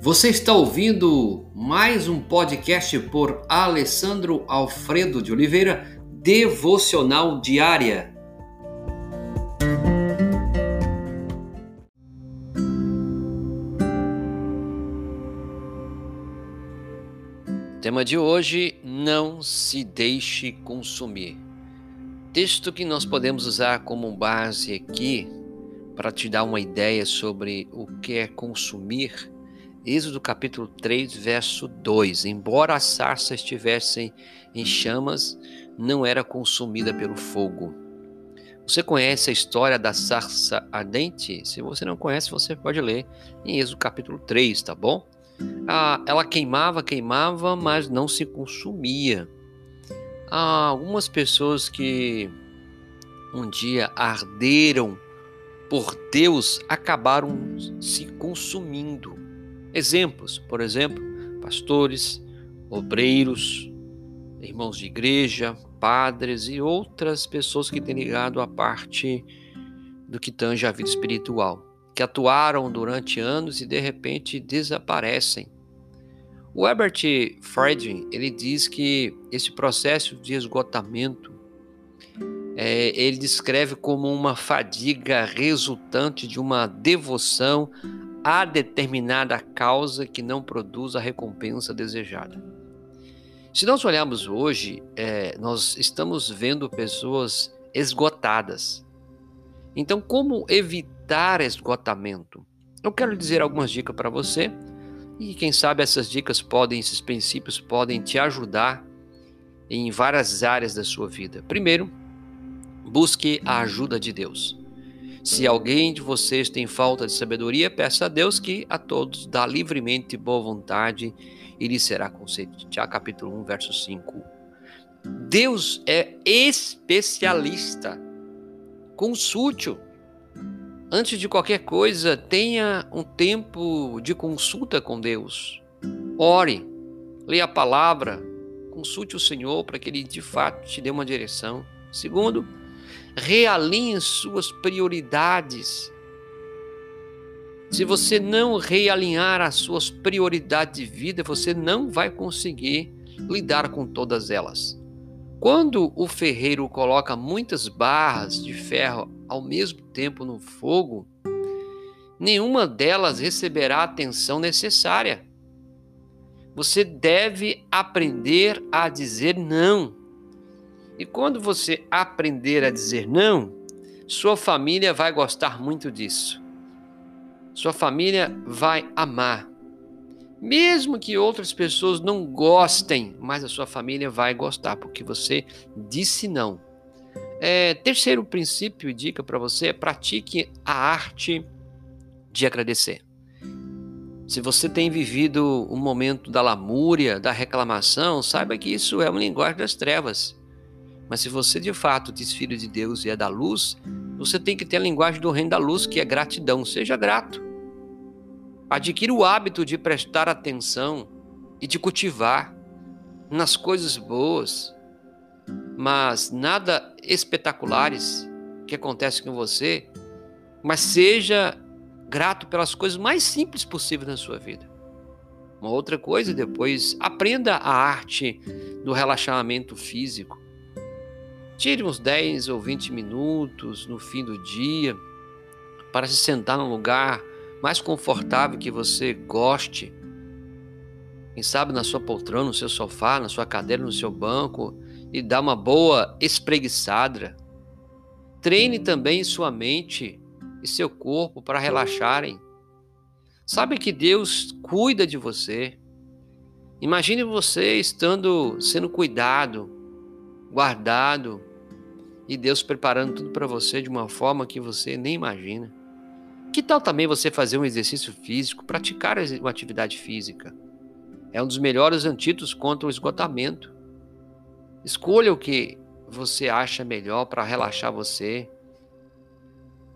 Você está ouvindo mais um podcast por Alessandro Alfredo de Oliveira, Devocional Diária. Tema de hoje: não se deixe consumir. Texto que nós podemos usar como base aqui para te dar uma ideia sobre o que é consumir Êxodo capítulo 3, verso 2. Embora a sarça estivesse em chamas, não era consumida pelo fogo. Você conhece a história da sarça ardente? Se você não conhece, você pode ler em Êxodo capítulo 3, tá bom? Ah, ela queimava, queimava, mas não se consumia. Há algumas pessoas que um dia arderam por Deus acabaram se consumindo Exemplos, por exemplo, pastores, obreiros, irmãos de igreja, padres e outras pessoas que têm ligado à parte do que tange a vida espiritual, que atuaram durante anos e de repente desaparecem. O Herbert Friedman ele diz que esse processo de esgotamento é, ele descreve como uma fadiga resultante de uma devoção a determinada causa que não produz a recompensa desejada. Se nós olharmos hoje, é, nós estamos vendo pessoas esgotadas. Então, como evitar esgotamento? Eu quero dizer algumas dicas para você e quem sabe essas dicas podem, esses princípios podem te ajudar em várias áreas da sua vida. Primeiro, busque a ajuda de Deus. Se alguém de vocês tem falta de sabedoria, peça a Deus que a todos dá livremente boa vontade e lhe será concedido. Tiago capítulo 1, verso 5. Deus é especialista. Consulte-o. Antes de qualquer coisa, tenha um tempo de consulta com Deus. Ore, leia a palavra, consulte o Senhor para que Ele de fato te dê uma direção. Segundo, realinhe suas prioridades. Se você não realinhar as suas prioridades de vida, você não vai conseguir lidar com todas elas. Quando o ferreiro coloca muitas barras de ferro ao mesmo tempo no fogo, nenhuma delas receberá a atenção necessária. Você deve aprender a dizer não. E quando você aprender a dizer não, sua família vai gostar muito disso. Sua família vai amar. Mesmo que outras pessoas não gostem, mas a sua família vai gostar, porque você disse não. É, terceiro princípio e dica para você é pratique a arte de agradecer. Se você tem vivido um momento da lamúria, da reclamação, saiba que isso é uma linguagem das trevas. Mas se você de fato diz filho de Deus e é da luz, você tem que ter a linguagem do reino da luz, que é gratidão. Seja grato. Adquira o hábito de prestar atenção e de cultivar nas coisas boas, mas nada espetaculares que acontecem com você, mas seja grato pelas coisas mais simples possíveis na sua vida. Uma outra coisa, depois aprenda a arte do relaxamento físico. Tire uns 10 ou 20 minutos no fim do dia para se sentar num lugar mais confortável que você goste. Quem sabe na sua poltrona, no seu sofá, na sua cadeira, no seu banco e dar uma boa espreguiçada. Treine também sua mente e seu corpo para relaxarem. Sabe que Deus cuida de você. Imagine você estando sendo cuidado, guardado, e Deus preparando tudo para você de uma forma que você nem imagina. Que tal também você fazer um exercício físico, praticar uma atividade física? É um dos melhores antídotos contra o esgotamento. Escolha o que você acha melhor para relaxar você.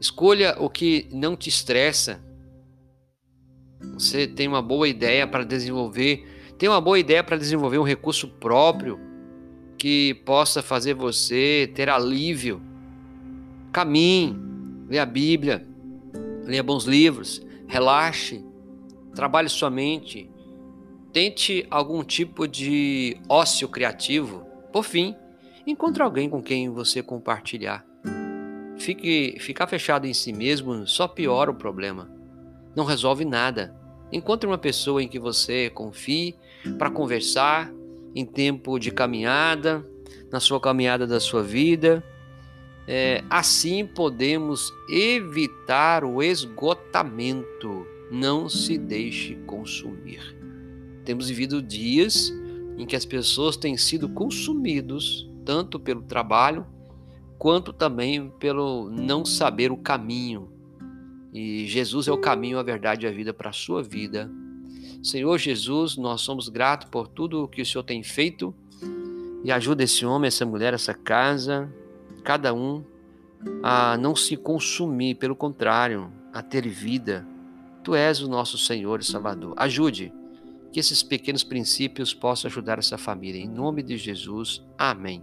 Escolha o que não te estressa. Você tem uma boa ideia para desenvolver, tem uma boa ideia para desenvolver um recurso próprio que possa fazer você ter alívio. Caminhe, leia a Bíblia, leia bons livros, relaxe, trabalhe sua mente, tente algum tipo de ócio criativo. Por fim, encontre alguém com quem você compartilhar. Fique, ficar fechado em si mesmo só piora o problema. Não resolve nada. Encontre uma pessoa em que você confie para conversar em tempo de caminhada, na sua caminhada da sua vida. É, assim podemos evitar o esgotamento. Não se deixe consumir. Temos vivido dias em que as pessoas têm sido consumidos tanto pelo trabalho quanto também pelo não saber o caminho. E Jesus é o caminho, a verdade e a vida para a sua vida. Senhor Jesus, nós somos gratos por tudo o que o Senhor tem feito e ajuda esse homem, essa mulher, essa casa, cada um a não se consumir, pelo contrário, a ter vida. Tu és o nosso Senhor e Salvador. Ajude que esses pequenos princípios possam ajudar essa família. Em nome de Jesus. Amém.